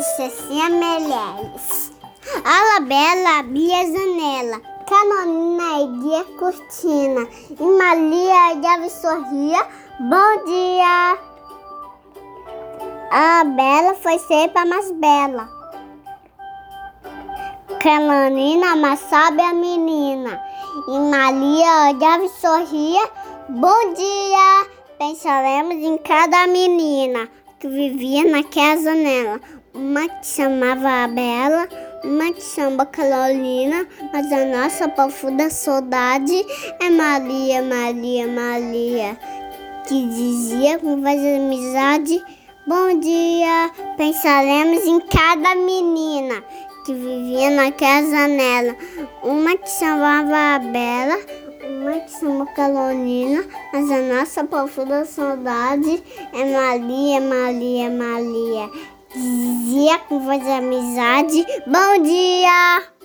disse assim a Meireles. A Bela abria a janela, Canonina erguia a cortina e Maria olhava e sorria. Bom dia! A Bela foi sempre a mais bela. Canonina, mais sábia menina. E Maria olhava e sorria. Bom dia! Pensaremos em cada menina que vivia naquela janela. Uma que chamava a Bela, uma que chama Carolina, mas a nossa profunda saudade é Maria, Maria, Maria, que dizia com voz de amizade: Bom dia! Pensaremos em cada menina que vivia naquela janela. Uma que chamava a Bela, uma que chama Carolina, mas a nossa profunda saudade é Maria, Maria, Maria. Dizia com voz de amizade: Bom dia!